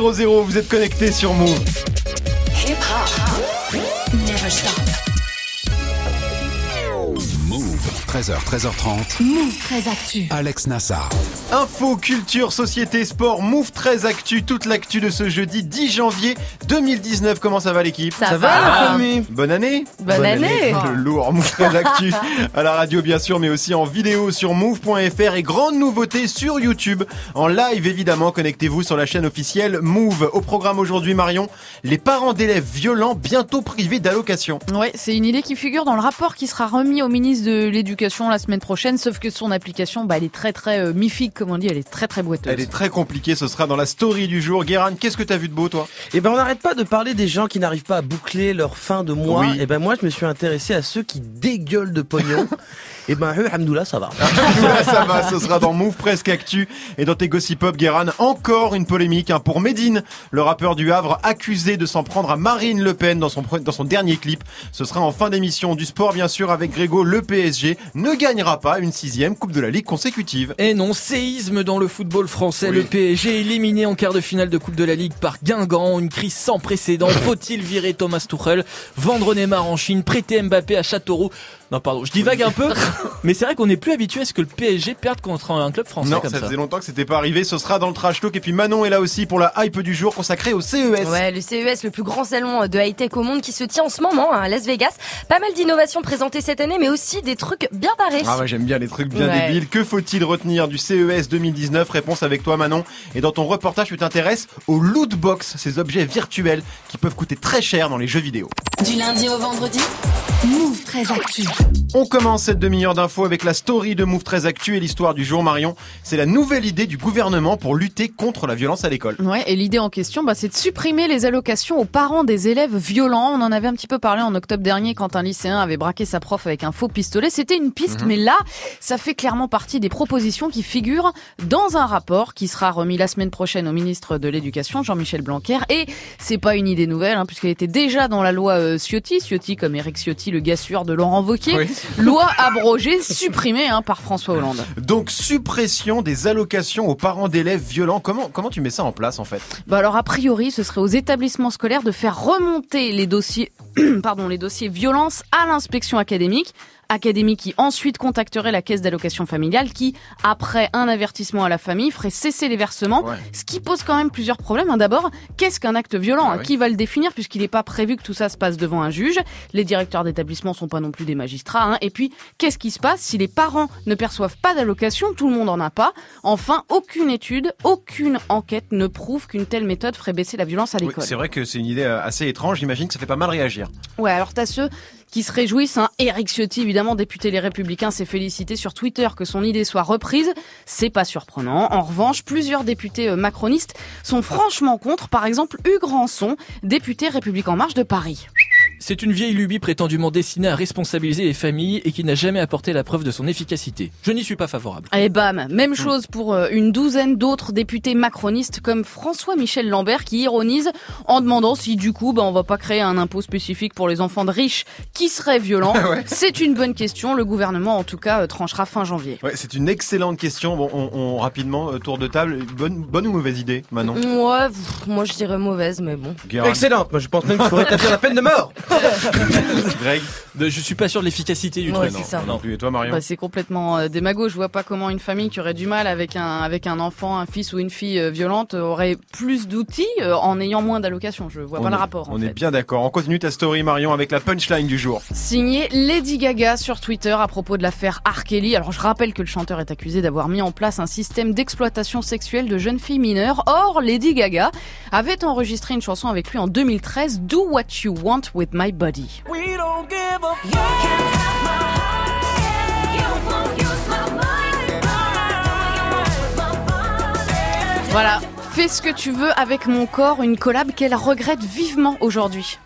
700, vous êtes connectés sur Move. 13h, 13h30. Move très actu. Alex Nassar. Info, culture, société, sport, Move 13 Actu, toute l'actu de ce jeudi 10 janvier 2019. Comment ça va l'équipe? Ça, va, la famille? Bonne année? Bonne année. Le lourd Move 13 Actu à la radio bien sûr, mais aussi en vidéo sur move.fr et grande nouveauté sur YouTube. En live évidemment, connectez-vous sur la chaîne officielle Move. Au programme aujourd'hui Marion, les parents d'élèves violents bientôt privés d'allocation. Ouais, c'est une idée qui figure dans le rapport qui sera remis au ministre de l'Éducation la semaine prochaine, sauf que son application, bah, elle est très très euh, mi-figue, comme on dit, elle est très très boiteuse. Elle est très compliquée, ce sera dans la story du jour. Guérin, qu'est-ce que t'as vu de beau toi? Eh ben on n'arrête pas de parler des gens qui n'arrivent pas à boucler leur fin de mois. Oui. Eh ben moi je me suis intéressé à ceux qui dégueulent de pognon. Eh ben eux, Hamdoullah, ça va. Ouais, ça va, ce sera dans Move Presque Actu et dans tes Gossip Pop, Guérin. Encore une polémique hein, pour Medine, le rappeur du Havre accusé de s'en prendre à Marine Le Pen dans son, dans son dernier clip. Ce sera en fin d'émission du sport, bien sûr, avec Grégo. Le PSG ne gagnera pas une sixième Coupe de la Ligue consécutive. Et non, séisme dans le football français. Oui. Le PSG éliminé en quart de finale de Coupe de la Ligue par Guingamp. Une crise sans précédent. Faut-il virer Thomas Tuchel? Vendre Neymar en Chine Prêter Mbappé à Châteauroux? Non, pardon, je divague un peu. mais c'est vrai qu'on n'est plus habitué à ce que le PSG perde contre un club français Non, comme ça ça. faisait longtemps que c'était pas arrivé. Ce sera dans le trash talk. Et puis Manon est là aussi pour la hype du jour consacrée au CES. Ouais, le CES, le plus grand salon de high-tech au monde qui se tient en ce moment hein, à Las Vegas. Pas mal d'innovations présentées cette année, mais aussi des trucs bien barrés. Ah ouais, j'aime bien les trucs bien Ouais. débiles. Que faut-il retenir du CES 2019 Réponse avec toi Manon. Et dans ton reportage, tu t'intéresses aux loot box, ces objets virtuels qui peuvent coûter très cher dans les jeux vidéo. Du lundi au vendredi. Move très actu. On commence cette demi-heure d'infos avec la story de Move très Actu et l'histoire du jour Marion. C'est la nouvelle idée du gouvernement pour lutter contre la violence à l'école. Ouais, et l'idée en question, bah, c'est de supprimer les allocations aux parents des élèves violents. On en avait un petit peu parlé en octobre dernier quand un lycéen avait braqué sa prof avec un faux pistolet. C'était une piste, mais là, ça fait clairement partie des propositions qui figurent dans un rapport qui sera remis la semaine prochaine au ministre de l'Éducation, Jean-Michel Blanquer. Et c'est pas une idée nouvelle, hein, puisqu'elle était déjà dans la loi euh, Ciotti, Ciotti comme Eric Ciotti, le gars sûr de Laurent Wauquiez. Oui. Loi abrogée, supprimée hein, par François Hollande. Donc suppression des allocations aux parents d'élèves violents. Comment comment tu mets ça en place en fait? Bah alors a priori, ce serait aux établissements scolaires de faire remonter les dossiers, pardon, les dossiers violence à l'inspection académique. Académie qui ensuite contacterait la caisse d'allocation familiale qui, après un avertissement à la famille, ferait cesser les versements. Ouais. Ce qui pose quand même plusieurs problèmes. hein. D'abord, qu'est-ce qu'un acte violent? Ah hein. Qui va le définir puisqu'il n'est pas prévu que tout ça se passe devant un juge? Les directeurs d'établissement sont pas non plus des magistrats. Hein. Et puis, qu'est-ce qui se passe si les parents ne perçoivent pas d'allocation Tout le monde en a pas? Enfin, aucune étude, aucune enquête ne prouve qu'une telle méthode ferait baisser la violence à Oui, l'école. C'est vrai que c'est une idée euh, assez étrange. J'imagine que ça fait pas mal réagir. Ouais, alors t'as ceux qui se réjouissent. Hein. Eric Ciotti, évidemment, député Les Républicains, s'est félicité sur Twitter que son idée soit reprise. C'est pas surprenant. En revanche, plusieurs députés euh, macronistes sont franchement contre. Par exemple, Hugues Rançon, député République En Marche de Paris. C'est une vieille lubie prétendument destinée à responsabiliser les familles et qui n'a jamais apporté la preuve de son efficacité. Je n'y suis pas favorable. Et bam, même chose pour euh, une douzaine d'autres députés macronistes comme François-Michel Lambert qui ironise en demandant si du coup bah, on va pas créer un impôt spécifique pour les enfants de riches qui seraient violents. C'est une bonne question, le gouvernement en tout cas euh, tranchera fin janvier. Ouais, c'est une excellente question. Bon, on, on- rapidement euh, tour de table. Bonne bonne ou mauvaise idée, Manon? Ouais, pff, moi je dirais mauvaise, mais bon. Excellente. Moi je pense même qu'il faut rétablir la peine de mort. Greg, Je suis pas sûr de l'efficacité du Ouais, truc. c'est ça. non plus. Et toi, Marion Bah, c'est complètement euh, démago. Je vois pas comment une famille qui aurait du mal avec un avec un enfant, un fils ou une fille euh, violente aurait plus d'outils euh, en ayant moins d'allocations. Je vois On pas le est- rapport. en On fait. est bien d'accord. On continue ta story, Marion, avec la punchline du jour. Signé Lady Gaga sur Twitter à propos de l'affaire R. Kelly. Alors je rappelle que le chanteur est accusé d'avoir mis en place un système d'exploitation sexuelle de jeunes filles mineures. Or, Lady Gaga avait enregistré une chanson avec lui en 2013, Do What You Want With My Body. Voilà, fais ce que tu veux avec mon corps, une collab qu'elle regrette vivement aujourd'hui.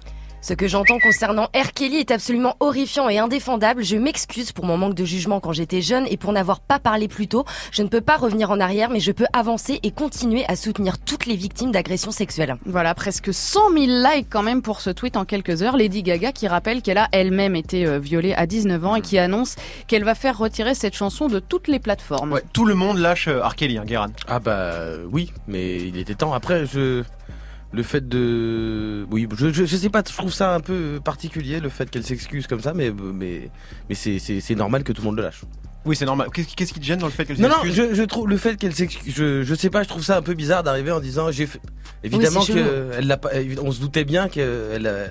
Ce que j'entends concernant R. Kelly est absolument horrifiant et indéfendable. Je m'excuse pour mon manque de jugement quand j'étais jeune et pour n'avoir pas parlé plus tôt. Je ne peux pas revenir en arrière, mais je peux avancer et continuer à soutenir toutes les victimes d'agressions sexuelles. Voilà, presque 100 000 likes quand même pour ce tweet en quelques heures. Lady Gaga qui rappelle qu'elle a elle-même été euh, violée à 19 ans et qui annonce qu'elle va faire retirer cette chanson de toutes les plateformes. Ouais, tout le monde lâche euh, R. Kelly, hein, Guérin. Ah bah oui, mais il était temps. Après je le fait de, oui, je, je, sais pas, je trouve ça un peu particulier le fait qu'elle s'excuse comme ça, mais mais mais c'est normal que tout le monde le lâche. Oui, c'est normal. Qu'est-ce qui- qu'est-ce qui te gêne dans le fait qu'elle Non non, s'excuse? je, je trouve le fait qu'elle s'excuse, je je sais pas, je trouve ça un peu bizarre d'arriver en disant j'ai fait. Évidemment c'est chelou. que elle l'a pas, on se doutait bien qu'elle Euh,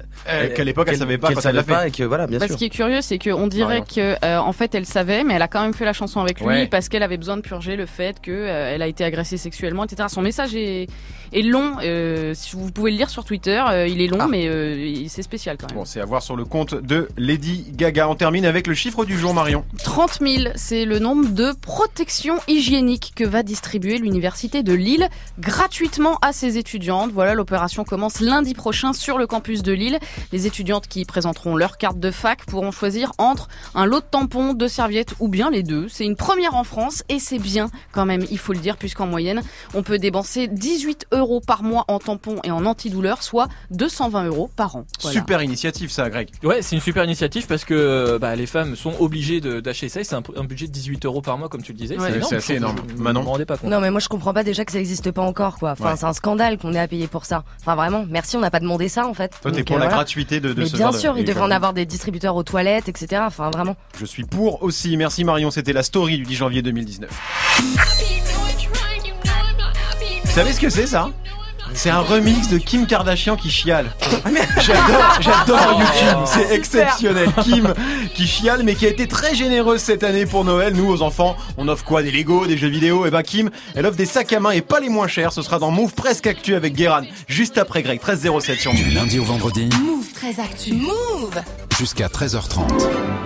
qu'à l'époque, elle savait pas qu'elle quand elle l'a savait pas et que voilà, bien Bah, sûr. ce qui est curieux, c'est qu'on dirait que euh, en fait elle savait, mais elle a quand même fait la chanson avec lui Ouais. parce qu'elle avait besoin de purger le fait que euh, elle a été agressée sexuellement, etc. Son message est, est long. euh, si vous pouvez le lire sur Twitter, euh, il est long, Ah. mais euh, il- c'est spécial quand même. Bon, c'est à voir sur le compte de Lady Gaga. On termine avec le chiffre du jour, Marion. 30 000, c'est le nombre de protections hygiéniques que va distribuer l'université de Lille gratuitement à ses étudiantes. Voilà, l'opération commence lundi prochain sur le campus de Lille. Les étudiantes qui présenteront leur carte de fac pourront choisir entre un lot de tampons, de serviettes ou bien les deux. C'est une première en France et c'est bien quand même, il faut le dire, puisqu'en moyenne, on peut dépenser 18 euros par mois en tampons et en antidouleurs, soit 220 euros par an. Voilà. Super initiative, ça, Greg. Ouais, c'est une super initiative parce que bah, les femmes sont obligées de- d'acheter ça. et C'est un, un budget de 18 euros par mois, comme tu le disais. Ouais. c'est énorme. C'est assez énorme. Je- je Manon rendais pas compte. Non mais moi je comprends pas déjà que ça existe pas encore quoi. Enfin Ouais. c'est un scandale qu'on ait à payer pour ça. Enfin vraiment, merci on n'a pas demandé ça en fait. Toi, t'es pour euh, la voilà. gratuité de, de Mais ce bien de- sûr, il devrait en avoir des distributeurs aux toilettes, etc. Enfin vraiment. Je suis pour aussi. Merci Marion, c'était la story du 10 janvier 2019. Vous savez ce que c'est ça? C'est un remix de Kim Kardashian qui chiale. J'adore, j'adore YouTube, c'est exceptionnel. Kim qui chiale mais qui a été très généreuse cette année pour Noël. Nous aux enfants, on offre quoi? Des Lego, des jeux vidéo? Et ben Kim, elle offre des sacs à main et pas les moins chers. Ce sera dans Move presque actu avec Guéran, juste après Greg 1307 sur Move. Du lundi au vendredi, Move très actu. Move jusqu'à 13h30.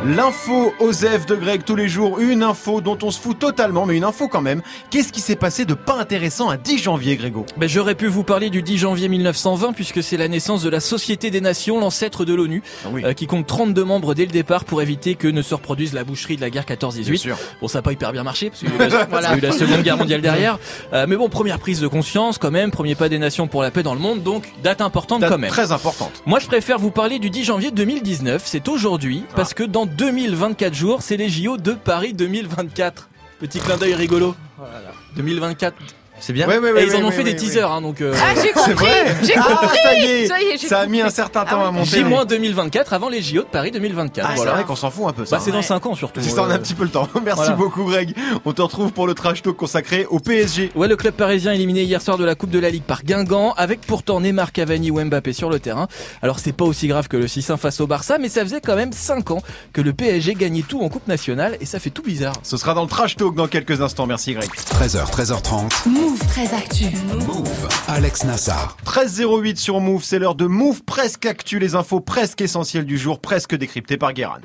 L'info Osef de Greg tous les jours, une info dont on se fout totalement, mais une info quand même. Qu'est-ce qui s'est passé de pas intéressant à 10 janvier, Grégo? Ben, J'aurais pu vous parler du 10 janvier 1920 puisque c'est la naissance de la Société des Nations, l'ancêtre de l'ONU, Ah oui, euh, qui compte 32 membres dès le départ pour éviter que ne se reproduise la boucherie de la guerre 14-18. sûr. Bon, ça n'a pas hyper bien marché parce qu'il y a eu la, il y a eu la Seconde Guerre mondiale derrière. Euh, mais bon, première prise de conscience quand même, premier pas des nations pour la paix dans le monde, donc date importante Date quand même. Très importante. Moi, je préfère vous parler du 10 janvier 2019. C'est aujourd'hui Ah. parce que dans 2024 jours, c'est les JO de Paris 2024. Petit clin d'œil rigolo. 2024. C'est bien. Ouais, ouais, Et ouais, ils en ont ouais, fait des ouais, teasers, hein, donc. euh, Ah, j'ai C'est compris vrai J'ai Ah, compris ça y est, Ça y est, j'ai Ça a mis un certain temps Ah à monter. mais- J- 2024 avant les JO de Paris 2024. Ah, c'est voilà. vrai qu'on s'en fout un peu ça. Bah, c'est dans 5 ans surtout. C'est ça, on a Euh, un petit peu le temps. Merci Voilà. beaucoup, Greg. On te retrouve pour le trash talk consacré au PSG. Ouais, le club parisien éliminé hier soir de la Coupe de la Ligue par Guingamp, avec pourtant Neymar, Cavani ou Mbappé sur le terrain. Alors c'est pas aussi grave que le 6-1 face au Barça, mais ça faisait quand même 5 ans que le PSG gagnait tout en Coupe nationale, et ça fait tout bizarre. Ce sera dans le trash talk dans quelques instants. Merci, Greg. 13h, 13h30. Move très actu. Move. Alex Nassar. 13.08 sur Move, c'est l'heure de Move presque actu, les infos presque essentielles du jour, presque décryptées par Guéran.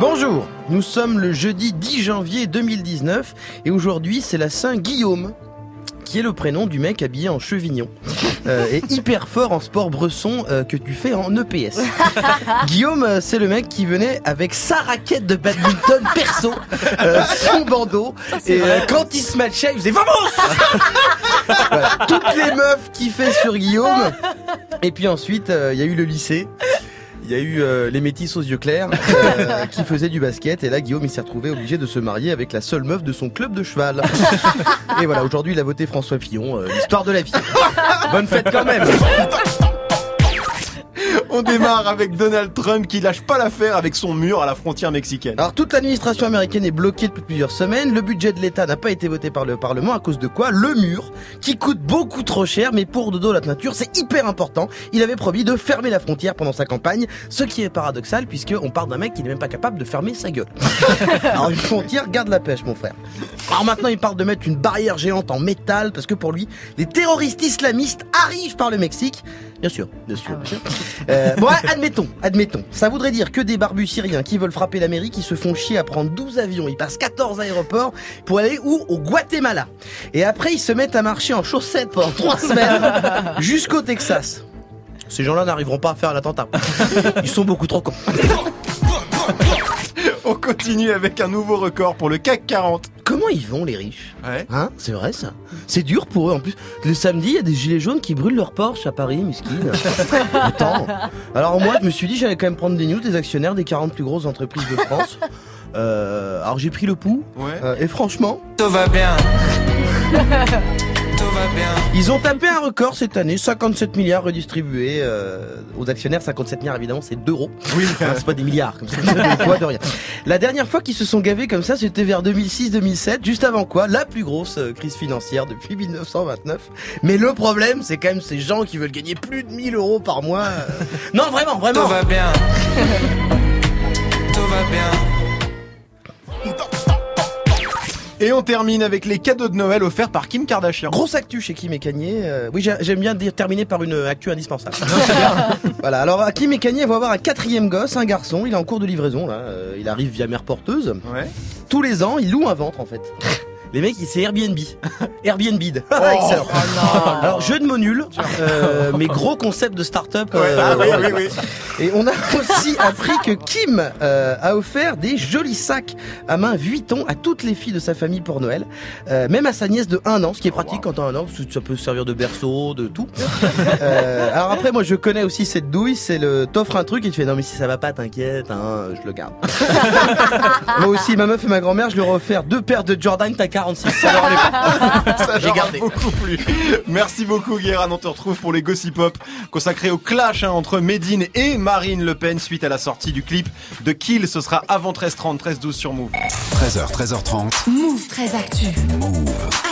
Bonjour, nous sommes le jeudi 10 janvier 2019 et aujourd'hui c'est la Saint Guillaume qui est le prénom du mec habillé en chevignon. Euh, et hyper fort en sport bresson euh, que tu fais en EPS. Guillaume, euh, c'est le mec qui venait avec sa raquette de badminton perso, euh, son bandeau. Et quand il se matchait, il faisait Vamos! Voilà, Toutes les meufs kiffaient sur Guillaume. Et puis ensuite il y a eu le lycée. Il y a eu euh, les métis aux yeux clairs euh, qui faisaient du basket et là Guillaume il s'est retrouvé obligé de se marier avec la seule meuf de son club de cheval. Et voilà, aujourd'hui il a voté François Fillon, euh, l'histoire de la vie. Bonne fête quand même. On démarre avec Donald Trump qui lâche pas l'affaire avec son mur à la frontière mexicaine. Alors toute l'administration américaine est bloquée depuis plusieurs semaines. Le budget de l'État n'a pas été voté par le Parlement à cause de quoi? Le mur, qui coûte beaucoup trop cher, mais pour Dodo la nature, c'est hyper important. Il avait promis de fermer la frontière pendant sa campagne, ce qui est paradoxal puisque on parle d'un mec qui n'est même pas capable de fermer sa gueule. Alors une frontière garde la pêche, mon frère. Alors maintenant, il parle de mettre une barrière géante en métal parce que pour lui, les terroristes islamistes arrivent par le Mexique. Bien sûr, bien sûr. bien sûr. Euh, bon, admettons, admettons. Ça voudrait dire que des barbus syriens qui veulent frapper l'Amérique, ils se font chier à prendre 12 avions, ils passent 14 aéroports pour aller où? Au Guatemala. Et après, ils se mettent à marcher en chaussettes pendant 3 semaines jusqu'au Texas. Ces gens-là n'arriveront pas à faire l'attentat. Ils sont beaucoup trop cons. On continue avec un nouveau record pour le CAC 40. Comment ils vont les riches Ouais. Hein C'est vrai ça C'est dur pour eux en plus. Le samedi, il y a des gilets jaunes qui brûlent leur Porsche à Paris, miskin. Attends. Alors moi, je me suis dit j'allais quand même prendre des news des actionnaires des 40 plus grosses entreprises de France. Euh, alors j'ai pris le pouls Ouais. euh, et franchement, Tout va bien. Tout va bien. ils ont tapé un record cette année, 57 milliards redistribués euh, aux actionnaires. 57 milliards évidemment, c'est d'euros. Oui. C'est pas des milliards comme ça. De rien. La dernière fois qu'ils se sont gavés comme ça, c'était vers 2006-2007, juste avant quoi? La plus grosse euh, crise financière depuis 1929. Mais le problème, c'est quand même ces gens qui veulent gagner plus de 1000 euros par mois. euh. Non, vraiment, Tout vraiment. va bien. Tout va bien. Et on termine avec les cadeaux de Noël offerts par Kim Kardashian. Grosse actu chez Kim et Kanye. Euh, oui, j'ai- j'aime bien dire terminer par une actu indispensable. voilà. Alors, Kim et Kanye vont avoir un quatrième gosse, un garçon. Il est en cours de livraison là. Euh, il arrive via mère porteuse. Ouais. Tous les ans, il loue un ventre en fait. Les mecs, c'est Airbnb. Airbnb. Excellent. Alors, jeu de mots nul, euh, mais gros concept de start-up. Ouais, euh, ah oui, voilà. oui, oui. Et on a aussi appris que Kim euh, a offert des jolis sacs à main Vuitton à toutes les filles de sa famille pour Noël, même à sa nièce de 1 an, ce qui est pratique quand t'as un an, parce que ça peut servir de berceau, de tout. Alors après, moi je connais aussi cette douille, c'est le t'offres un truc et tu fais non mais si ça va pas, t'inquiète, hein, je le garde. moi aussi, ma meuf et ma grand-mère, je leur ai offert deux paires de Jordan, t'as 46. Ça leur allait pas. Ça J'ai leur a gardé. beaucoup plu. Merci beaucoup Guérin, on te retrouve pour les Gossip Pop consacrés au clash hein, entre Medine et Marine Le Pen suite à la sortie du clip de Kill. Ce sera avant 13h30, 13h12 sur Move. 13h, 13h30. Move très actu.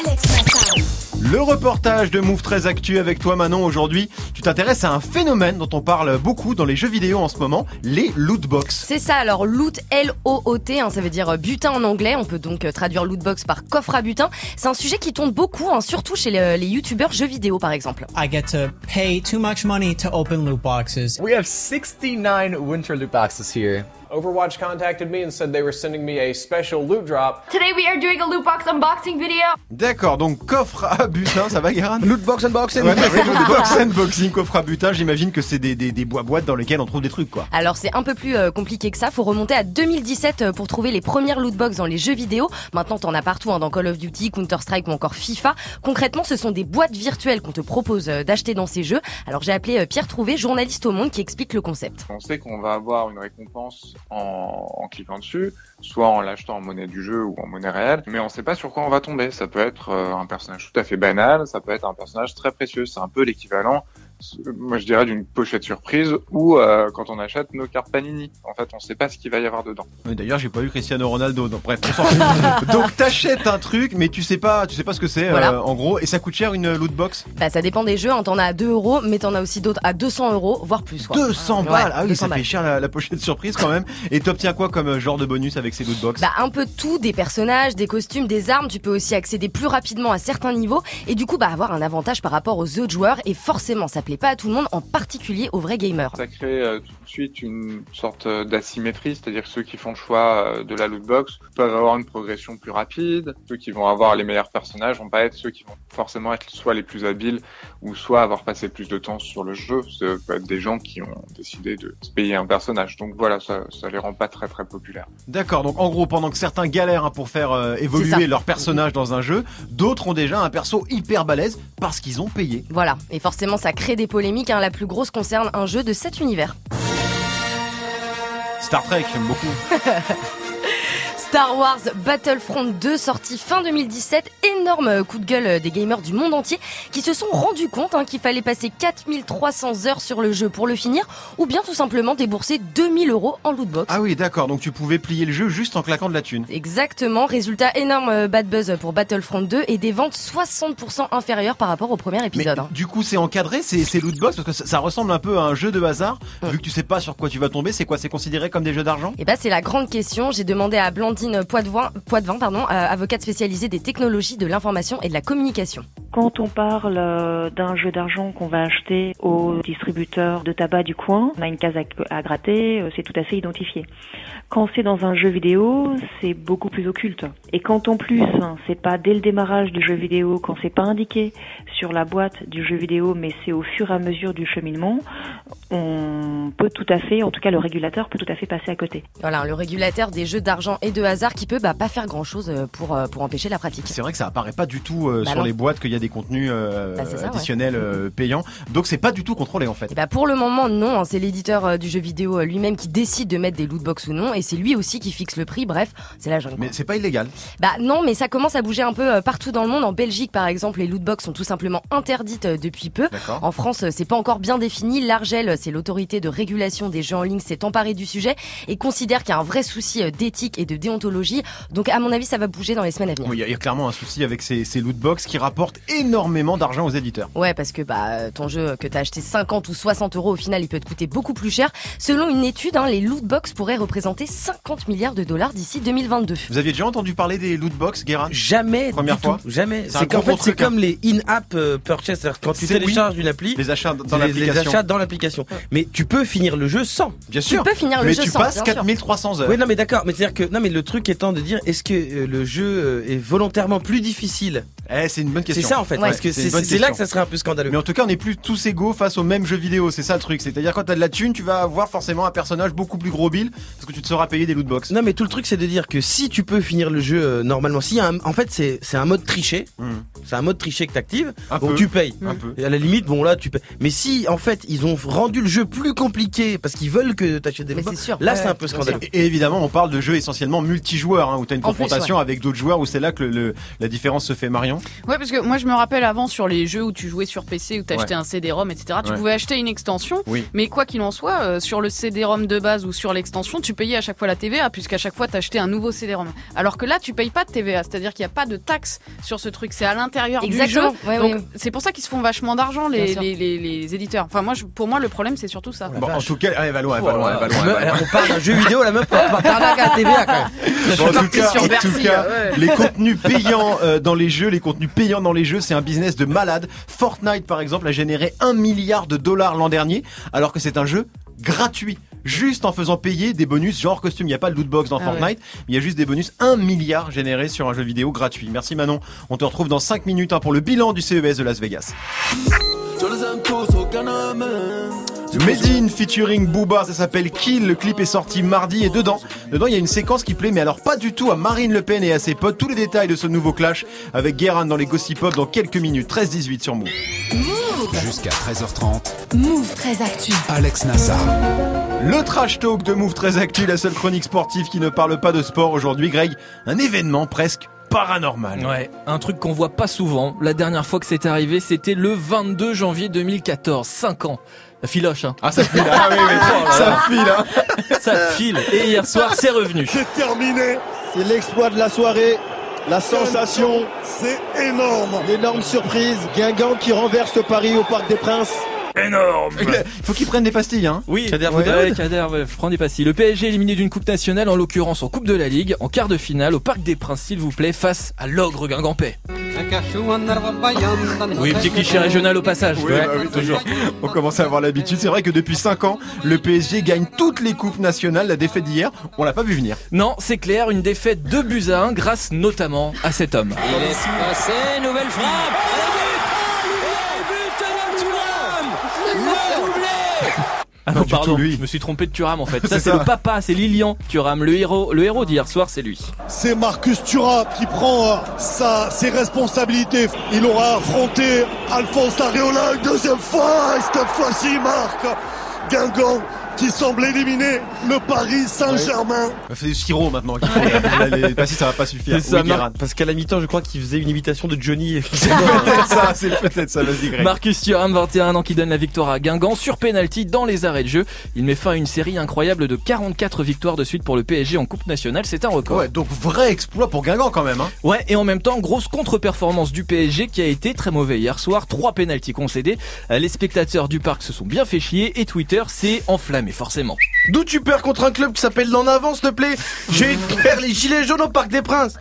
Alex Nassar. Le reportage de Move très Actu avec toi Manon aujourd'hui. Tu t'intéresses à un phénomène dont on parle beaucoup dans les jeux vidéo en ce moment, les loot box. C'est ça, alors loot, L-O-O-T, hein, ça veut dire euh, butin en anglais, on peut donc euh, traduire lootbox par coffre à butin. C'est un sujet qui tourne beaucoup, hein, surtout chez les, les youtubeurs jeux vidéo par exemple. I get to pay too much money to open loot boxes. We have 69 winter loot boxes here. Overwatch contacted me and said they were sending me a special loot drop. Today we are doing a loot box unboxing video. D'accord, donc coffre à butin, ça va Guérin Lootbox unboxing. Ouais, bah loot box unboxing, coffre à butin, j'imagine que c'est des, des, des bois-boîtes dans lesquelles on trouve des trucs quoi. Alors c'est un peu plus euh, compliqué que ça, faut remonter à 2017 euh, pour trouver les premières lootbox dans les jeux vidéo. Maintenant t'en as partout, hein, dans Call of Duty, Counter-Strike ou encore FIFA. Concrètement ce sont des boîtes virtuelles qu'on te propose euh, d'acheter dans ces jeux. Alors j'ai appelé euh, Pierre Trouvé, journaliste au Monde, qui explique le concept. On sait qu'on va avoir une récompense en, cliquant dessus, soit en l'achetant en monnaie du jeu ou en monnaie réelle, mais on sait pas sur quoi on va tomber. Ça peut être euh, un personnage tout à fait banal, ça peut être un personnage très précieux. C'est un peu l'équivalent, moi je dirais, d'une pochette surprise ou euh, quand on achète nos cartes Panini. En fait, on sait pas ce qu'il va y avoir dedans. Oui, D'ailleurs, j'ai pas vu Cristiano Ronaldo. Donc, bref, on s'en fout. donc t'achètes un truc, mais tu sais pas, tu sais pas ce que c'est Voilà. euh, en gros, et ça coûte cher une loot box? Bah ça dépend des jeux, hein, t'en as à 2 euros, mais t'en as aussi d'autres à 200 euros, voire plus. Quoi. 200 Ouais, balles. Ah oui, 200 ça balles. fait cher la, la pochette surprise quand même. Et t'obtiens quoi comme euh, genre de bonus avec ces loot box? Bah un peu de tout, des personnages, des costumes, des armes, tu peux aussi accéder plus rapidement à certains niveaux et du coup bah avoir un avantage par rapport aux autres joueurs et forcément ça plaît pas à tout le monde, en particulier aux vrais gamers. Ça crée euh, tout de suite une sorte euh, d'asymétrie, c'est-à-dire que ceux qui font le choix euh, de la loot box peuvent avoir une progression plus rapide, ceux qui vont avoir les meilleurs personnages vont pas être ceux qui vont forcément être soit les plus habiles ou soit avoir passé plus de temps sur le jeu. Ça peut être des gens qui ont décidé de se payer un personnage. Donc voilà, ça, ça les rend pas très très populaires. D'accord, donc en gros, pendant que certains galèrent hein, pour faire euh, évoluer leur personnage dans un jeu, d'autres ont déjà un perso hyper balèze parce qu'ils ont payé. Voilà, et forcément ça crée des polémiques, hein. la plus grosse concerne un jeu de cet univers. Star Trek, j'aime beaucoup. Star Wars Battlefront 2 sorti fin 2017, énorme coup de gueule des gamers du monde entier qui se sont rendus compte hein, qu'il fallait passer 4300 heures sur le jeu pour le finir ou bien tout simplement débourser 2000 euros en lootbox. Ah oui, d'accord, donc tu pouvais plier le jeu juste en claquant de la thune. Exactement, résultat énorme euh, bad buzz pour Battlefront 2 et des ventes 60% inférieures par rapport au premier Mais épisode. hein. du coup, c'est encadré, c'est c'est loot box parce que ça, ça ressemble un peu à un jeu de hasard. Vu que tu sais pas sur quoi tu vas tomber, c'est quoi? C'est considéré comme des jeux d'argent? Et bah c'est la grande question. J'ai demandé à Blandine Poitvin, Poitvin pardon, euh, avocate spécialisée des technologies de l'information et de la communication. Quand on parle euh, d'un jeu d'argent qu'on va acheter au distributeur de tabac du coin, on a une case à, à gratter, euh, c'est tout à fait identifié. Quand c'est dans un jeu vidéo, c'est beaucoup plus occulte. Et quand en plus, hein, c'est pas dès le démarrage du jeu vidéo, quand c'est pas indiqué sur la boîte du jeu vidéo, mais c'est au fur et à mesure du cheminement, on peut tout à fait, en tout cas le régulateur peut tout à fait passer à côté. Voilà, le régulateur des jeux d'argent et de hasard qui peut bah, pas faire grand chose pour, euh, pour empêcher la pratique. C'est vrai que ça apparaît pas du tout euh, Bah sur non. les boîtes qu'il y a des contenus euh, Bah, ça, additionnels euh, payants. Donc c'est pas du tout contrôlé en fait. Et pour le moment non, hein, c'est l'éditeur euh, du jeu vidéo euh, lui-même qui décide de mettre des lootbox ou non, et c'est lui aussi qui fixe le prix. Bref, c'est la jungle. Mais c'est pas illégal. Bah non, mais ça commence à bouger un peu euh, partout dans le monde. En Belgique, par exemple, les lootbox sont tout simplement interdites euh, depuis peu. En France, euh, c'est pas encore bien défini. L'Argel, c'est l'autorité de régulation des jeux en ligne, s'est emparée du sujet et considère qu'il y a un vrai souci euh, d'éthique et de déontologie. Donc, à mon avis, ça va bouger dans les semaines à venir. Oui, Il y, a- il y a clairement un souci avec ces, ces loot box qui rapportent énormément d'argent aux éditeurs. Ouais, parce que bah ton jeu que t'as acheté 50 ou 60 euros, au final, il peut te coûter beaucoup plus cher. Selon une étude, hein, les lootbox pourraient représenter 50 milliards de dollars d'ici 2022. Vous aviez déjà entendu parler des loot box, Guérin? Jamais. Première du fois tout. Jamais. C'est qu'en fait, c'est hein. comme les in-app euh, purchase. C'est-à-dire quand tu télécharges une appli, Les achats dans l'application. achats dans l'application. Mais tu peux finir le jeu sans. Bien sûr. peux finir le mais jeu tu sans, passes bien sûr. 4300 heures. Oui, non, mais d'accord. Mais c'est-à-dire que non, mais le truc étant de dire, est-ce que euh, le jeu euh, est volontairement plus difficile? Eh, c'est une bonne C'est question. ça en fait. Ouais, parce que c'est c'est c'est là que ça serait un peu scandaleux. Mais en tout cas, on n'est plus tous égaux face au même jeu vidéo. C'est ça le truc. C'est-à-dire quand t'as de la thune, tu vas avoir forcément un personnage beaucoup plus gros bill parce que tu te seras payé des loot box. Non mais tout le truc c'est de dire que si tu peux finir le jeu euh, normalement, si un- en fait c'est c'est un mode triché, Hmm. c'est un mode triché que t'actives, donc peu. tu payes. Un peu. Et à la limite bon là tu payes. Mais si en fait ils ont rendu le jeu plus compliqué parce qu'ils veulent que t'achètes des c'est sûr. là Ouais, c'est un peu scandaleux. Et, et évidemment, on parle de jeux essentiellement multijoueurs, hein, où t'as une En plus, confrontation avec d'autres joueurs, où c'est là que le, le- la différence se fait, Marion. Ouais, parce que moi je me rappelle avant sur les jeux où tu jouais sur PC, où t'achetais Ouais. un CD-ROM, etc. Tu Ouais. pouvais acheter une extension, Oui. mais quoi qu'il en soit, euh, sur le CD-ROM de base ou sur l'extension, tu payais à chaque fois la TVA, puisqu'à chaque fois t'achetais un nouveau CD-ROM. Alors que là, tu payes pas de TVA, c'est-à-dire qu'il n'y a pas de taxe sur ce truc, c'est à l'intérieur du jeu. Donc ouais. c'est pour ça qu'ils se font vachement d'argent les, les, les, les éditeurs. Enfin moi, je- pour moi, le problème c'est surtout ça. Bon, en tout cas, elle va loin, elle va loin, elle va on parle d'un jeu vidéo, la meuf parle parle à la TVA quand même. Bon, en tout cas, tout ouais. les contenus payants euh, dans les jeux, les contenus payants dans les jeux, c'est un business de malade. Fortnite, par exemple, a généré un milliard de dollars l'an dernier, alors que c'est un jeu gratuit. Juste en faisant payer des bonus genre costume. Il n'y a pas de loot box dans Ah Fortnite, mais il y a juste des bonus. Un milliard générés sur un jeu vidéo gratuit. Merci Manon. On te retrouve dans 5 minutes hein, pour le bilan du CES de Las Vegas. Medine featuring Booba, ça s'appelle Kill, le clip est sorti mardi et dedans, dedans il y a une séquence qui plaît mais alors pas du tout à Marine Le Pen et à ses potes. Tous les détails de ce nouveau clash avec Guérin dans les Gossip Pop dans quelques minutes, 13-18 sur Move. Jusqu'à 13h30, Move très actu. Alex Nassar. Le trash talk de Move très actu, la seule chronique sportive qui ne parle pas de sport aujourd'hui. Greg, un événement presque paranormal. Ouais, un truc qu'on voit pas souvent. La dernière fois que c'est arrivé, c'était le 22 janvier 2014, 5 ans. Ça filoche, hein. Ah ça file, ah oui, oui, ça file. Hein. Ça file. Et hier soir, c'est revenu. C'est terminé. C'est l'exploit de la soirée. La sensation, c'est énorme. L'énorme surprise. Guingamp qui renverse Paris au Parc des Princes. Énorme. Il faut qu'ils prennent des pastilles, hein. Oui, Kader ouais. Kader, ouais, je prends des pastilles. Le PSG éliminé d'une coupe nationale, en l'occurrence en Coupe de la Ligue, en quart de finale au Parc des Princes, s'il vous plaît, face à l'ogre Guingampais. Oui, petit cliché régional au passage. Oui, bah oui, toujours. On commence à avoir l'habitude. C'est vrai que depuis 5 ans, le PSG gagne toutes les coupes nationales. La défaite d'hier, on l'a pas vu venir. Non, c'est clair, une défaite de buts à 1 grâce notamment à cet homme. Il laisse passer, nouvelle frappe. Ah non, du pardon, tout, lui. je me suis trompé de Thuram en fait. Ça C'est le papa, c'est Lilian Thuram, le héros, le héros d'hier soir, c'est lui. C'est Marcus Thuram qui prend euh, sa, ses responsabilités. Il aura affronté Alphonse Areola une deuxième fois. Et cette fois-ci, marque. Guingamp qui semble éliminer le Paris Saint-Germain. C'est du sirop maintenant. qu'il faut. Là, les pastilles, ça va pas suffire. C'est ça, Oui, Mar- Guérin. parce qu'à la mi-temps, je crois qu'il faisait une imitation de Johnny. C'est peut-être ça, c'est peut-être ça. Vas-y, Greg. Marcus Thuram, 21 ans, qui donne la victoire à Guingamp sur penalty dans les arrêts de jeu. Il met fin à une série incroyable de 44 victoires de suite pour le PSG en Coupe nationale, c'est un record. Ouais, donc vrai exploit pour Guingamp quand même. Hein. Ouais, et en même temps, grosse contre-performance du PSG qui a été très mauvais hier soir. Trois pénaltys concédés. Euh, Les spectateurs du parc se sont bien fait chier et Twitter s'est enflammé forcément. D'où tu perds contre un club qui s'appelle l'en avant, s'il te plaît? J'ai eu faire les gilets jaunes au Parc des Princes.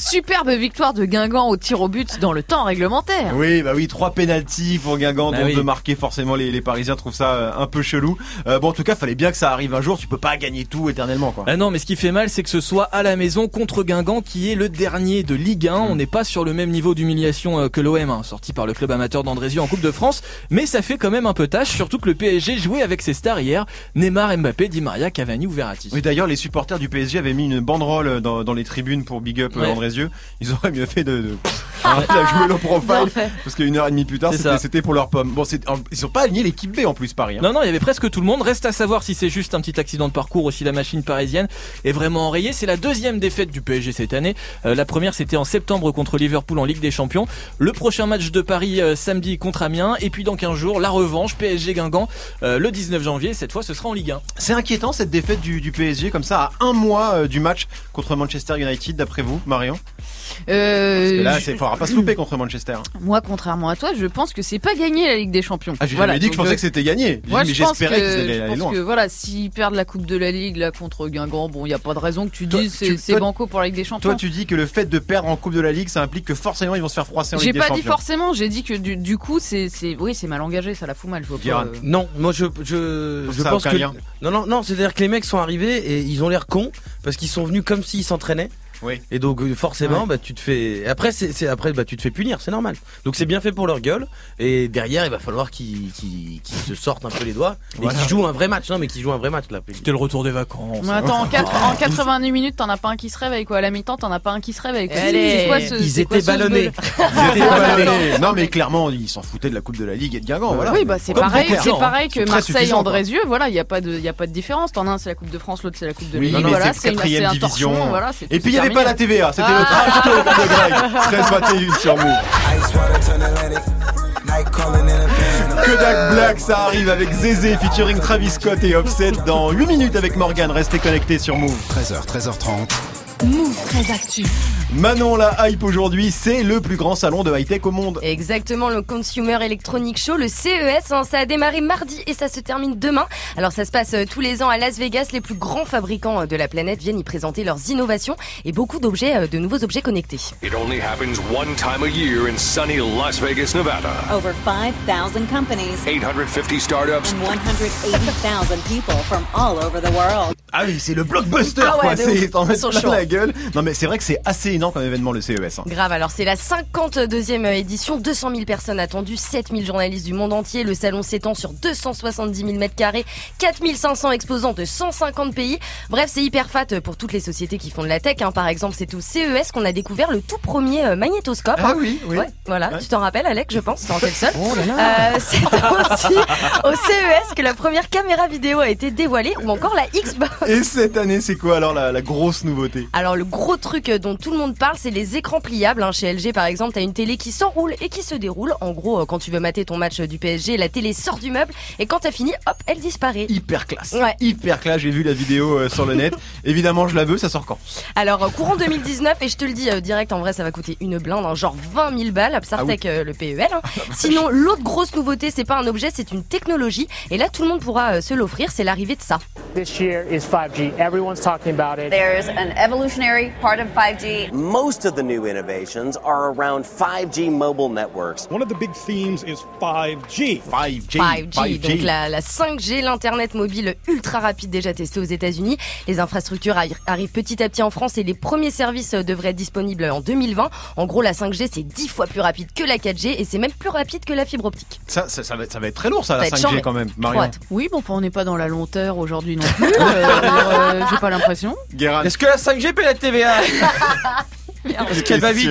Superbe victoire de Guingamp au tir au but dans le temps réglementaire. Oui, bah oui, trois pénalties pour Guingamp, Bah donc oui. de marquer forcément les, les Parisiens trouvent ça euh, un peu chelou. Euh, bon, en tout cas, fallait bien que ça arrive un jour. Tu peux pas gagner tout éternellement, quoi. Ah non, mais ce qui fait mal, c'est que ce soit à la maison contre Guingamp, qui est le dernier de Ligue 1. On n'est pas sur le même niveau d'humiliation euh, que l'OM, hein, sorti par le club amateur d'Andrézieux en Coupe de France. Mais ça fait quand même un peu tâche, surtout que le PSG jouait avec ses stars hier. Neymar, Mbappé, Di Maria, Cavani ou Verratti. Oui, d'ailleurs, les supporters du PSG avaient mis une banderole dans, dans les tribunes pour Big Up euh, Ouais. Ils auraient mieux fait de, de, Il a joué low profile fait. parce qu'une heure et demie plus tard, c'était pour leur pomme. Bon, c'est- ils ont pas aligné l'équipe B en plus, Paris. hein. Non, non, il y avait presque tout le monde. Reste à savoir si c'est juste un petit accident de parcours ou si la machine parisienne est vraiment enrayée. C'est la deuxième défaite du PSG cette année. Euh, la première, c'était en septembre contre Liverpool en Ligue des Champions. Le prochain match de Paris euh, samedi contre Amiens. Et puis dans 15 jours, la revanche PSG Guingamp euh, le 19 janvier. Cette fois, ce sera en Ligue 1. C'est inquiétant cette défaite du, du PSG comme ça à un mois euh, du match contre Manchester United, d'après vous, Marion Euh, Parce que là, je- il faudra pas se louper contre Manchester. Moi, contrairement à toi, je pense que c'est pas gagné la Ligue des Champions. Ah, j'ai Voilà, jamais dit que je pensais euh, que c'était gagné. Moi, mais je j'espérais que, qu'ils allaient je aller pense loin. que voilà, s'ils perdent la Coupe de la Ligue là contre Guingamp, bon, il y a pas de raison que tu Toi, dises c'est banco pour la Ligue des Champions. Toi, tu dis que le fait de perdre en Coupe de la Ligue, ça implique que forcément ils vont se faire froisser en J'ai Ligue des pas Champions. dit forcément, j'ai dit que du, du coup, c'est c'est oui, c'est mal engagé, ça la fout mal. Je vois pas, euh, Non, moi je je, je pense que non non non, c'est-à-dire que les mecs sont arrivés et ils ont l'air cons parce qu'ils sont venus comme s'ils s'entraînaient. Oui. Et donc euh, forcément Ouais. bah tu te fais après c'est après bah tu te fais punir, c'est normal. Donc c'est bien fait pour leur gueule et derrière il va falloir qu'ils se sortent un peu les doigts et Voilà. qu'ils jouent un vrai match. Non mais qu'ils jouent un vrai match là. C'était le retour des vacances. Mais attends, en, quatre- en 88 minutes, t'en as pas un qui se réveille quoi. À la mi-temps, t'en as pas un qui se réveille. quoi. Allez. Quoi ce- Ils quoi étaient ballonnés. Ils étaient ballonnés. Non, mais clairement, ils s'en foutaient de la Coupe de la Ligue et de Guingamp. Voilà. Oui, bah c'est pareil, c'est pareil que Marseille. Andrézieux. Voilà, il y a pas de, il y a pas de différence. T'en as un, c'est la Coupe de France, l'autre c'est la Coupe de Oui, Ligue. mais voilà, c'est une- division. Et puis il n'y c'est avait pas la TVA, c'était le Ah. trash talk de Greg. 13 sur Move. Kodak Black, ça arrive avec Zézé featuring Travis Scott et Offset dans 8 minutes avec Morgan. Restez connectés sur Move. 13h, 13h30. Move très actu. Manon, la hype aujourd'hui, c'est le plus grand salon de high-tech au monde. Exactement, le Consumer Electronic Show, le CES, hein, ça a démarré mardi et ça se termine demain. Alors ça se passe euh, tous les ans à Las Vegas, les plus grands fabricants euh, de la planète viennent y présenter leurs innovations et beaucoup d'objets, euh, de nouveaux objets connectés. It only happens one time a year in sunny Las Vegas, Nevada. Over 5,000 companies 850 startups, and 180,000 people from all over the world. Ah oui, c'est le blockbuster, Ah ouais, quoi. de C'est sont la gueule. Non, mais c'est vrai que c'est assez énorme comme événement, le CES. hein. Grave, alors c'est la 52e édition, 200 000 personnes attendues, 7 000 journalistes du monde entier. Le salon s'étend sur 270 000 mètres carrés, 4 500 exposants de 150 pays. Bref, c'est hyper fat pour toutes les sociétés qui font de la tech. hein. Par exemple, c'est au CES qu'on a découvert le tout premier euh, magnétoscope. Ah hein. oui, oui. Ouais, voilà, Ouais. tu t'en rappelles, Alex, je pense, t'en es le seul. Oh. Euh, c'est aussi au CES que la première caméra vidéo a été dévoilée, ou encore la Xbox. Et cette année, c'est quoi alors la, la grosse nouveauté? Alors le gros truc dont tout le monde parle, c'est les écrans pliables. hein. Chez LG par exemple, t'as une télé qui s'enroule et qui se déroule. En gros, euh, quand tu veux mater ton match du PSG, la télé sort du meuble et quand t'as fini, hop, elle disparaît. Hyper classe. Ouais. Hyper classe, j'ai vu la vidéo euh, sur le net. Évidemment, je la veux, ça sort quand? Alors euh, courant 2019 et je te le dis euh, direct, en vrai ça va coûter une blinde, hein, genre 20 000 balles, Psartec euh, le PEL. hein. Sinon l'autre grosse nouveauté, c'est pas un objet, c'est une technologie et là tout le monde pourra euh, se l'offrir, c'est l'arrivée de ça. This year is 5G. Everyone's talking about it. There's an evolutionary part of 5G. Most of the new innovations are around 5G mobile networks. One of the big themes is 5G. 5G. 5G, donc la, la 5G, l'internet mobile ultra rapide déjà testé aux États-Unis. Les infrastructures arri- arrivent petit à petit en France et les premiers services euh, devraient être disponibles en 2020. En gros, la 5G c'est 10 fois plus rapide que la 4G et c'est même plus rapide que la fibre optique. Ça, ça, ça va, être- ça va être très lourd, ça, Ça la va être 5G charmé. quand même. Marion. Oui, bon, enfin, on n'est pas dans la lenteur aujourd'hui non plus. euh, euh, J'ai pas l'impression. Est-ce que la 5G paie la TVA Parce qu'elle va vite,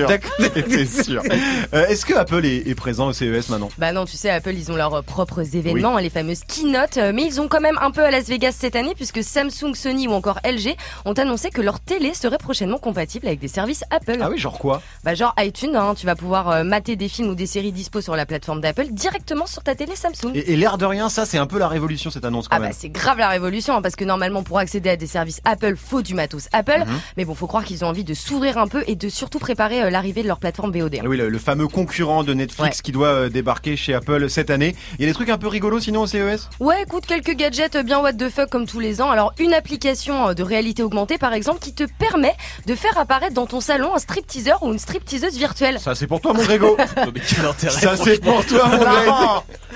sûr. Euh, Est-ce que Apple est, est présent au CES maintenant? Bah non, tu sais, Apple, ils ont leurs euh, propres événements, hein, les fameuses keynote, euh, mais ils ont quand même un peu à Las Vegas cette année, puisque Samsung, Sony ou encore LG ont annoncé que leur télé serait prochainement compatible avec des services Apple. Ah oui, genre quoi? Bah genre iTunes, hein, tu vas pouvoir mater des films ou des séries dispo sur la plateforme d'Apple directement sur ta télé Samsung. Et, et l'air de rien, ça, c'est un peu la révolution cette annonce quand Ah même. bah c'est grave la révolution hein, parce que normalement pour accéder à des services Apple faut du matos Apple Mhm. mais bon faut croire qu'ils ont envie de s'ouvrir un peu et de surtout préparer euh, l'arrivée de leur plateforme VOD. hein. Ah oui, le, le fameux concurrent de Netflix qui doit euh, débarquer chez Apple cette année. Il y a des trucs un peu rigolos sinon au CES Ouais, écoute, quelques gadgets bien what the fuck comme tous les ans. Alors, une application euh, de réalité augmentée, par exemple, qui te permet de faire apparaître dans ton salon un stripteaseur ou une stripteaseuse virtuelle. Ça, c'est pour toi, mon Grégo. Ça, c'est pour toi, mon Greg.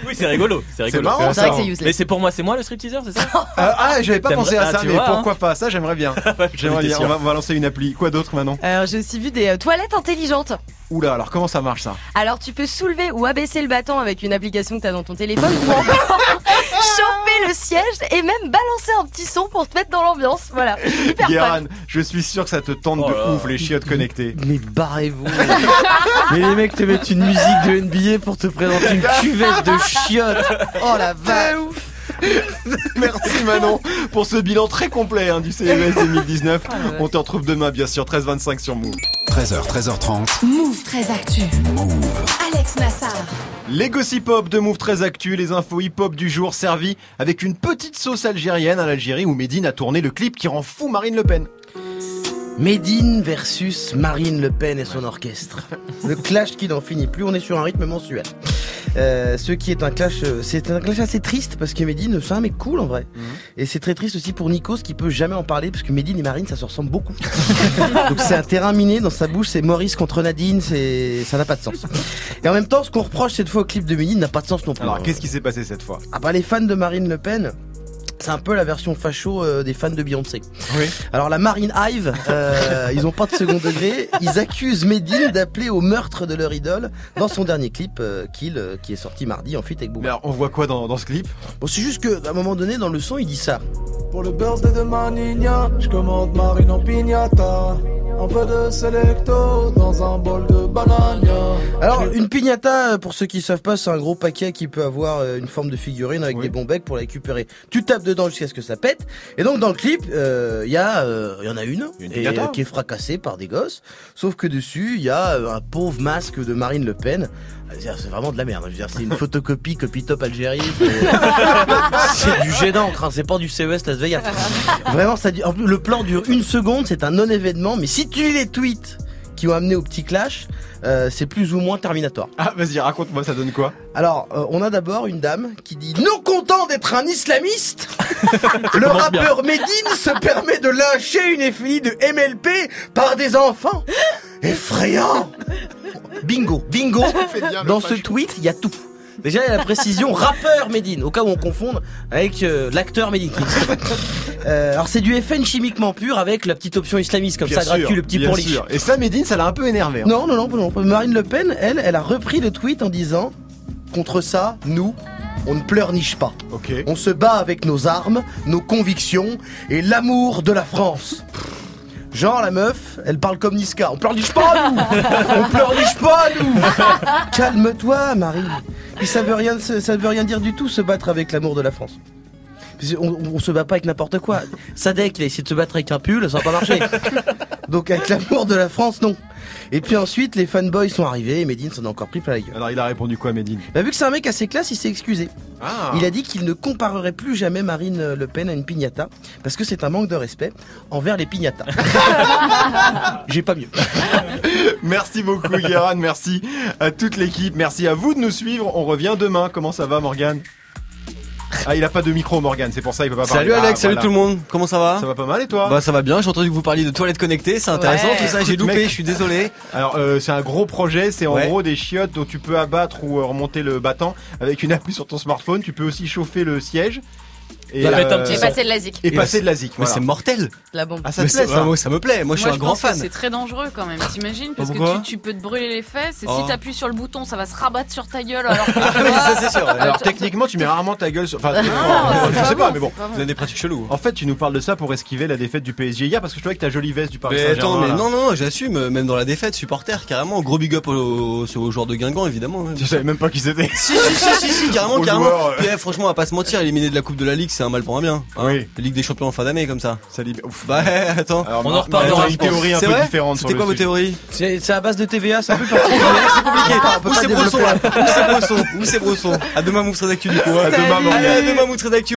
Oui, c'est rigolo. C'est rigolo. marrant, C'est vrai que c'est useless. Mais c'est pour moi, c'est moi le stripteaseur, c'est ça? Ah, ah, j'avais pas pensé à ah, ça, tu mais vois, hein. pourquoi pas? Ça, j'aimerais bien. J'aimerais bien. On va, on va lancer une appli. Quoi d'autre maintenant Alors, j'ai aussi vu des euh, toilettes intelligentes. Oula, alors comment ça marche ça Alors, tu peux soulever ou abaisser le bâton avec une application que tu as dans ton téléphone ou encore chauffer le siège et même balancer un petit son pour te mettre dans l'ambiance. Voilà, hyper Guéran, fun. je suis sûr que ça te tente Oh de là. ouf les chiottes connectées. Mais barrez-vous Mais les mecs te mettent une musique de NBA pour te présenter une cuvette de chiottes. Oh la vache. Merci Manon pour ce bilan très complet hein, du CES 2019. On te retrouve demain bien sûr 13h25 sur Move. 13h, 13h30. Move très actu. Alex Nassar. Les gossip hop de Move très actu, les infos hip hop du jour servis avec une petite sauce algérienne à l'Algérie où Medine a tourné le clip qui rend fou Marine Le Pen. Médine versus Marine Le Pen et son orchestre. Le clash qui n'en finit plus, on est sur un rythme mensuel. Euh, ce qui est un clash, euh, c'est un clash assez triste parce que Médine, c'est un mec cool en vrai. Et c'est très triste aussi pour Nikos qui peut jamais en parler parce que Médine et Marine, ça se ressemble beaucoup. Donc c'est un terrain miné dans sa bouche, c'est Maurice contre Nadine, c'est ça n'a pas de sens. Et en même temps, ce qu'on reproche cette fois au clip de Médine n'a pas de sens non plus. Alors qu'est-ce qui s'est passé cette fois? Ah bah les fans de Marine Le Pen. C'est un peu la version facho euh, des fans de Beyoncé. Oui. Alors la Marine Hive, euh, ils ont pas de second degré. Ils accusent Medine d'appeler au meurtre de leur idole dans son dernier clip euh, Kill, euh, qui est sorti mardi en feat avec Booba. Alors on voit quoi dans, dans ce clip? Bon, c'est juste que à un moment donné dans le son, il dit ça. Pour le birthday de ma nina, je commande Marine en pignata. Un peu de selecto dans un bol de banania. Alors une piñata, euh, pour ceux qui savent pas, c'est un gros paquet qui peut avoir euh, une forme de figurine avec des bons becs pour la récupérer. Tu tapes dedans jusqu'à ce que ça pète. Et donc dans le clip, euh, il y a, euh, il y en a une, Une et, piñata. euh, qui est fracassée par des gosses. Sauf que dessus, il y a euh, un pauvre masque de Marine Le Pen. Euh, C'est vraiment de la merde. Dire, c'est une photocopie, copie top Algérie. C'est du jet d'encre, hein, c'est pas du CES Las Vegas. Vraiment, ça, dure- en plus, le plan dure une seconde, c'est un non-événement. Mais si tu lis les tweets qui ont amené au petit clash, euh, c'est plus ou moins Terminator. Ah vas-y raconte-moi ça donne quoi? Alors, euh, on a d'abord une dame qui dit non content d'être un islamiste, le bien. rappeur Medine se permet de lyncher une effilée de MLP par des enfants. Effrayant. Bingo, bingo. Dans ce tweet, il y a tout. Déjà, il y a la précision rappeur Medine, au cas où on confonde avec euh, l'acteur Medine. Euh, alors, c'est du FN chimiquement pur avec la petite option islamiste, comme Bien ça, gratuit, le petit bien pourlich. sûr. Et ça Medine ça l'a un peu énervé. hein. Non, non, non, non. Marine Le Pen, elle, elle a repris le tweet en disant Contre ça, nous, on ne pleurniche pas. On se bat avec nos armes, nos convictions et l'amour de la France. Genre la meuf, elle parle comme Niska. On pleurniche pas nous On pleurniche pas nous Calme-toi Marie. Puis ça veut rien ça veut rien dire du tout se battre avec l'amour de la France. On, on se bat pas avec n'importe quoi. Sadek, il a essayé de se battre avec un pull, ça n'a pas marché. Donc avec l'amour de la France, non. Et puis ensuite, les fanboys sont arrivés et Medine s'en a encore pris plein la gueule. Alors il a répondu quoi Medine Bah, vu que c'est un mec assez classe, il s'est excusé. Ah. Il a dit qu'il ne comparerait plus jamais Marine Le Pen à une piñata parce que c'est un manque de respect envers les piñatas. J'ai pas mieux. Merci beaucoup Guéran, merci à toute l'équipe, merci à vous de nous suivre. On revient demain. Comment ça va Morgan Ah, il a pas de micro Morgan, c'est pour ça il peut pas parler. Salut Alex, Ah, salut voilà. tout le monde, comment ça va Ça va pas mal et toi Bah ça va bien, j'ai entendu que vous parliez de toilettes connectées, c'est intéressant Ouais. tout ça, j'ai loupé, je suis désolé. Alors euh, c'est un gros projet, c'est en Ouais. gros des chiottes dont tu peux abattre ou remonter le battant avec une appli sur ton smartphone. Tu peux aussi chauffer le siège et, mettre un euh, petit Et passer de la zik. et passer de la zik. Mais c'est mortel. La bombe. Ah ça te plaît ça moi, ça me plaît, moi je suis un grand fan. C'est très dangereux quand même, t'imagines Parce Pourquoi que tu, tu peux te brûler les fesses et Oh. si t'appuies sur le bouton, ça va se rabattre sur ta gueule alors Oui, vois- ça c'est sûr. Alors techniquement tu mets rarement ta gueule sur... Enfin, Non, je sais pas mais bon. Vous avez des pratiques cheloues. En fait tu nous parles de ça pour esquiver la défaite du PSG hier parce que je trouvais que ta jolie veste du Paris Mais attends, Saint-Germain. mais non, non, j'assume, euh, même dans la défaite, supporter, carrément, gros big up aux, joueurs de Guingamp, évidemment. hein. Tu savais même pas qui c'était. Si, si, si, carrément, carrément. franchement, on va pas se mentir, éliminer de la Coupe de la Ligue, c'est un mal pour un bien. hein. Oui. Ligue des Champions en fin d'année, comme ça. Ça libère- Ouf. Bah, attends. Alors, on en. Martin a une théorie un C'est peu vrai différente C'était quoi vos théories C'est à base de TVA, c'est un peu particulier. C'est compliqué. Où c'est là Où c'est Bresson Où c'est Bresson À demain, Mousse d'actu du coup. À demain, à demain, d'actu.